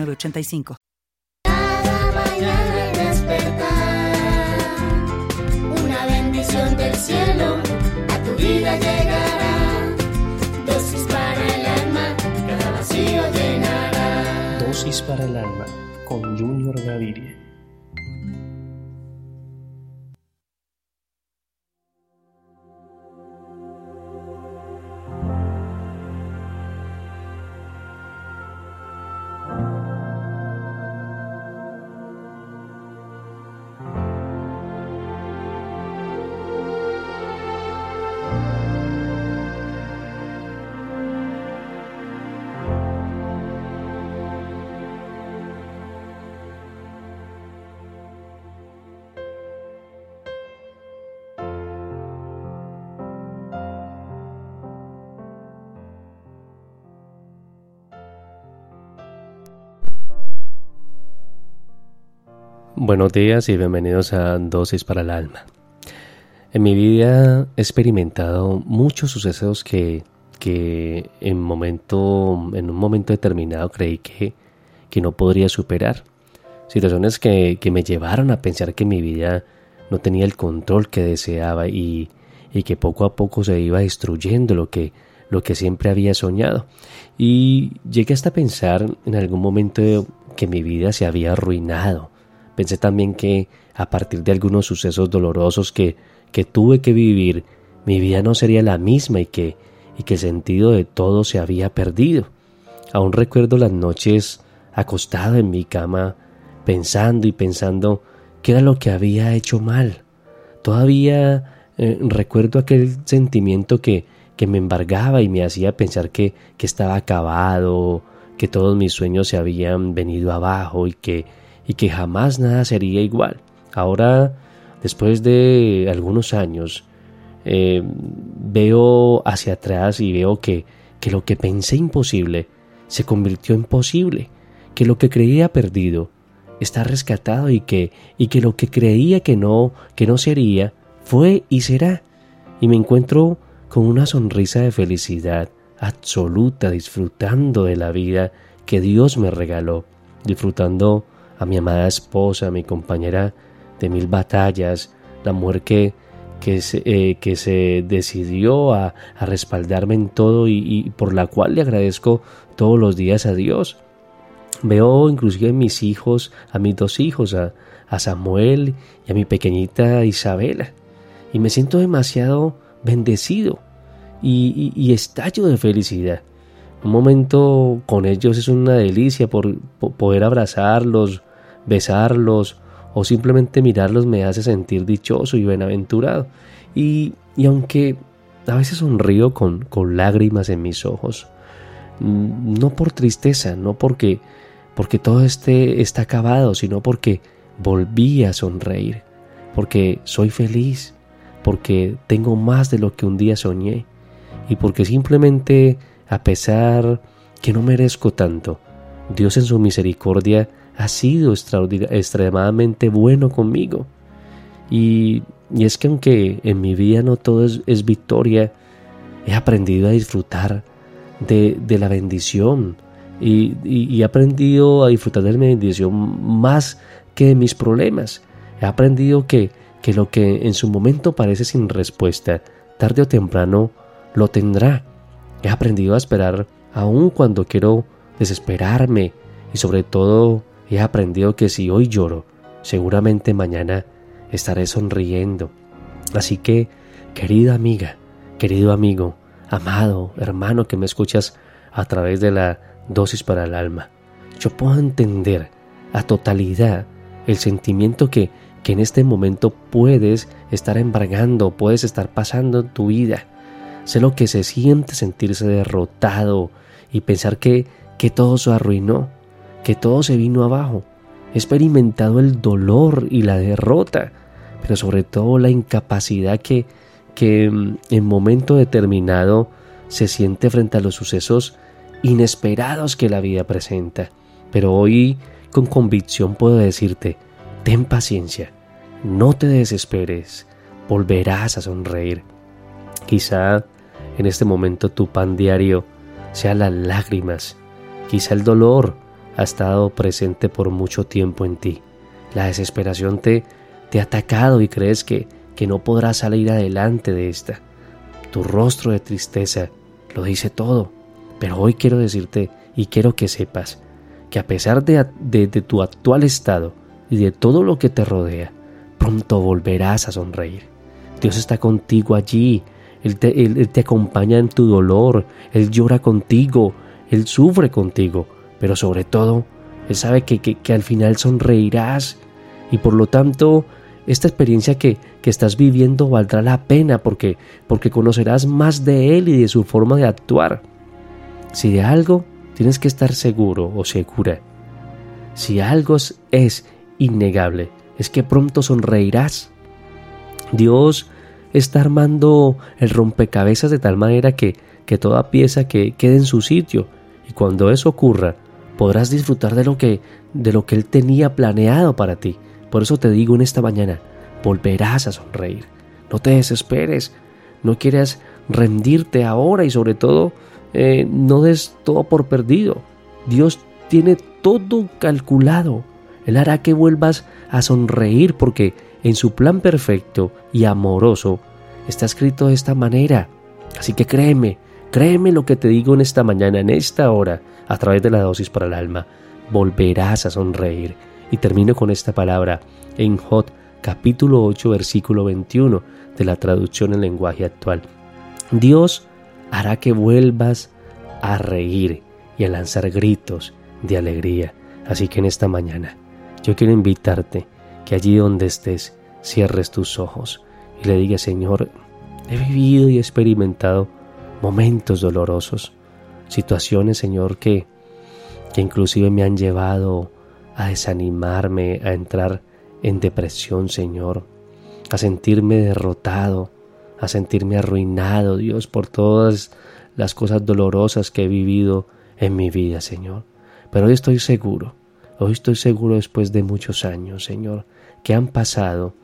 8985. Cada mañana al despertar, una bendición del cielo a tu vida llegará. Dosis para el alma, cada vacío llenará. Dosis para el alma con Junior Gaviria. Buenos días y bienvenidos a Dosis para el Alma. En mi vida he experimentado muchos sucesos que, que en, momento, en un momento determinado creí que, que no podría superar. Situaciones que, que, me llevaron a pensar que mi vida no tenía el control que deseaba y, y que poco a poco se iba destruyendo lo que, lo que siempre había soñado. Y llegué hasta pensar en algún momento que mi vida se había arruinado Pensé también que a partir de algunos sucesos dolorosos que, que tuve que vivir, mi vida no sería la misma y que, y que el sentido de todo se había perdido. Aún recuerdo las noches acostado en mi cama, pensando y pensando qué era lo que había hecho mal. Todavía eh, recuerdo aquel sentimiento que, que me embargaba y me hacía pensar que, que estaba acabado, que todos mis sueños se habían venido abajo y que y que jamás nada sería igual. Ahora, después de algunos años, eh, veo hacia atrás y veo que, que lo que pensé imposible se convirtió en posible, que lo que creía perdido está rescatado y que, y que lo que creía que no, que no sería, fue y será. Y me encuentro con una sonrisa de felicidad absoluta, disfrutando de la vida que Dios me regaló, disfrutando a mi amada esposa, a mi compañera de mil batallas, la mujer que, que, se, eh, que se decidió a, respaldarme en todo y, por la cual le agradezco todos los días a Dios. Veo inclusive a mis hijos, a mis dos hijos, a, a Samuel y a mi pequeñita Isabela, y me siento demasiado bendecido y, y estallo de felicidad. Un momento con ellos es una delicia por, poder abrazarlos, besarlos o simplemente mirarlos me hace sentir dichoso y bienaventurado. Y, y aunque a veces sonrío con, con, lágrimas en mis ojos, mm, no por tristeza, no porque, porque todo este está acabado, sino porque volví a sonreír, porque soy feliz, porque tengo más de lo que un día soñé y porque simplemente a pesar que no merezco tanto, Dios en su misericordia ha sido extremadamente bueno conmigo. Y, es que aunque en mi vida no todo es, victoria, he aprendido a disfrutar de, la bendición y, he aprendido a disfrutar de la bendición más que de mis problemas. He aprendido que, que lo que en su momento parece sin respuesta, tarde o temprano lo tendrá He aprendido a esperar aun cuando quiero desesperarme y sobre todo he aprendido que si hoy lloro, seguramente mañana estaré sonriendo. Así que, querida amiga, querido amigo, amado hermano que me escuchas a través de la dosis para el alma, yo puedo entender a totalidad el sentimiento que, que en este momento puedes estar embargando, puedes estar pasando en tu vida. Sé lo que se siente sentirse derrotado y pensar que, que todo se arruinó. que todo se vino abajo. He experimentado el dolor y la derrota, pero sobre todo la incapacidad que, que mm, en momento determinado se siente frente a los sucesos inesperados que la vida presenta. Pero hoy con convicción puedo decirte, ten paciencia, no te desesperes, volverás a sonreír. Quizá en este momento tu pan diario sea las lágrimas, quizá el dolor ha estado presente por mucho tiempo en ti. La desesperación te, te ha atacado y crees que, que no podrás salir adelante de esta. Tu rostro de tristeza lo dice todo, pero hoy quiero decirte y quiero que sepas que a pesar de, de, tu actual estado y de todo lo que te rodea, pronto volverás a sonreír. Dios está contigo allí, él te, acompaña en tu dolor, Él llora contigo, Él sufre contigo, pero sobre todo, Él sabe que, que, al final sonreirás y por lo tanto esta experiencia que, que, estás viviendo valdrá la pena porque, porque conocerás más de Él y de su forma de actuar. Si de algo tienes que estar seguro o segura, si algo es innegable, es que pronto sonreirás. Dios está armando el rompecabezas de tal manera que, que toda pieza que quede en su sitio y cuando eso ocurra, podrás disfrutar de lo que de lo que él tenía planeado para ti. Por eso te digo en esta mañana, volverás a sonreír. No te desesperes, no quieras rendirte ahora y sobre todo eh, no des todo por perdido. Dios tiene todo calculado. Él hará que vuelvas a sonreír porque en su plan perfecto y amoroso está escrito de esta manera. Así que créeme, créeme lo que te digo en esta mañana, en esta hora a través de la dosis para el alma, volverás a sonreír. Y termino con esta palabra en Jot capítulo 8 versículo 21 de la traducción en lenguaje actual. Dios hará que vuelvas a reír y a lanzar gritos de alegría. Así que en esta mañana yo quiero invitarte allí donde estés cierres tus ojos y le digas Señor, he vivido y experimentado momentos dolorosos, situaciones, Señor, que, que inclusive me han llevado a desanimarme, a entrar en depresión, Señor, a sentirme derrotado, a sentirme arruinado, Dios, por todas las cosas dolorosas que he vivido en mi vida, Señor. Pero hoy estoy seguro, hoy estoy seguro después de muchos años, Señor, que han pasado,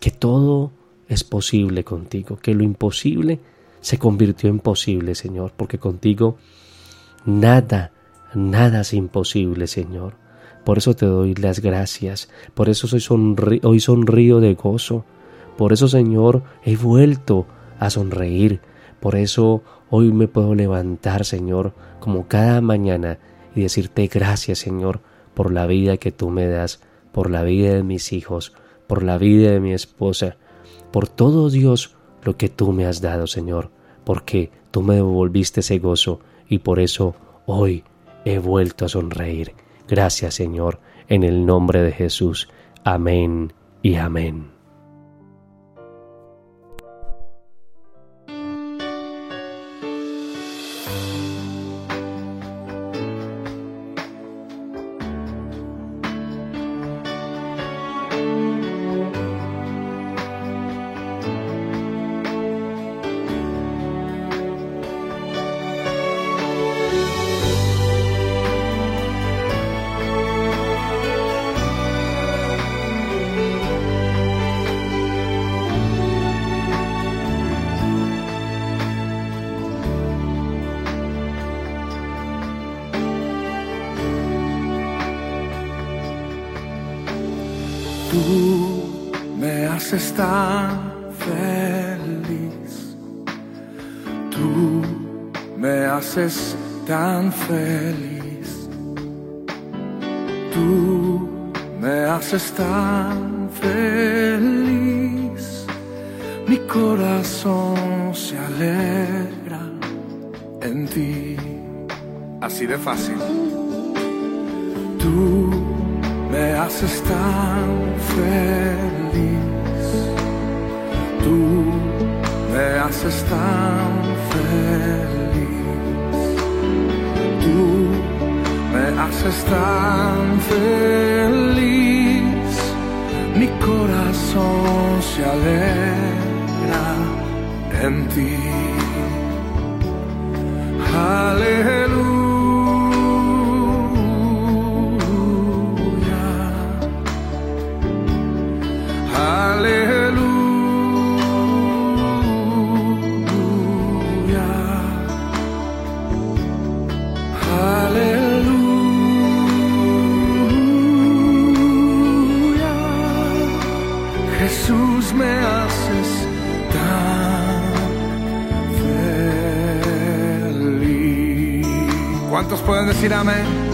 que todo es posible contigo, que lo imposible se convirtió en posible, Señor, porque contigo Nada, nada es imposible, Señor. Por eso te doy las gracias, por eso soy hoy sonrío de gozo, por eso, Señor, he vuelto a sonreír, por eso hoy me puedo levantar, Señor, como cada mañana y decirte gracias, Señor, por la vida que tú me das, por la vida de mis hijos, por la vida de mi esposa, por todo Dios lo que tú me has dado, Señor, porque tú me devolviste ese gozo y por eso hoy he vuelto a sonreír. Gracias Señor, en el nombre de Jesús. Amén y amén. Tan feliz. Tú me haces tan feliz. Tú me haces tan feliz. Mi corazón se alegra en ti. Así de fácil. Tú me haces tan feliz tú me haces tan feliz. Tú me haces tan feliz. Mi corazón se alegra en ti. Aleluya. Pueden decir amén?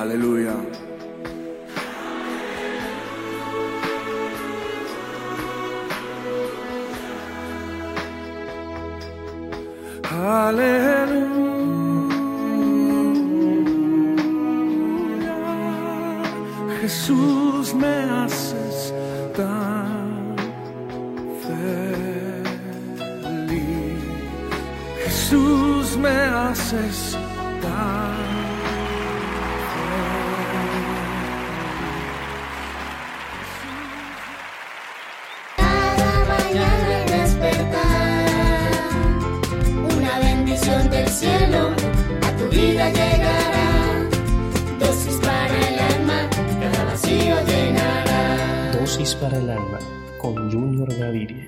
Αλληλούια. Αλληλούια. Χριστούς με άσες τα θέλεις. Para el alma con Junior Gaviria.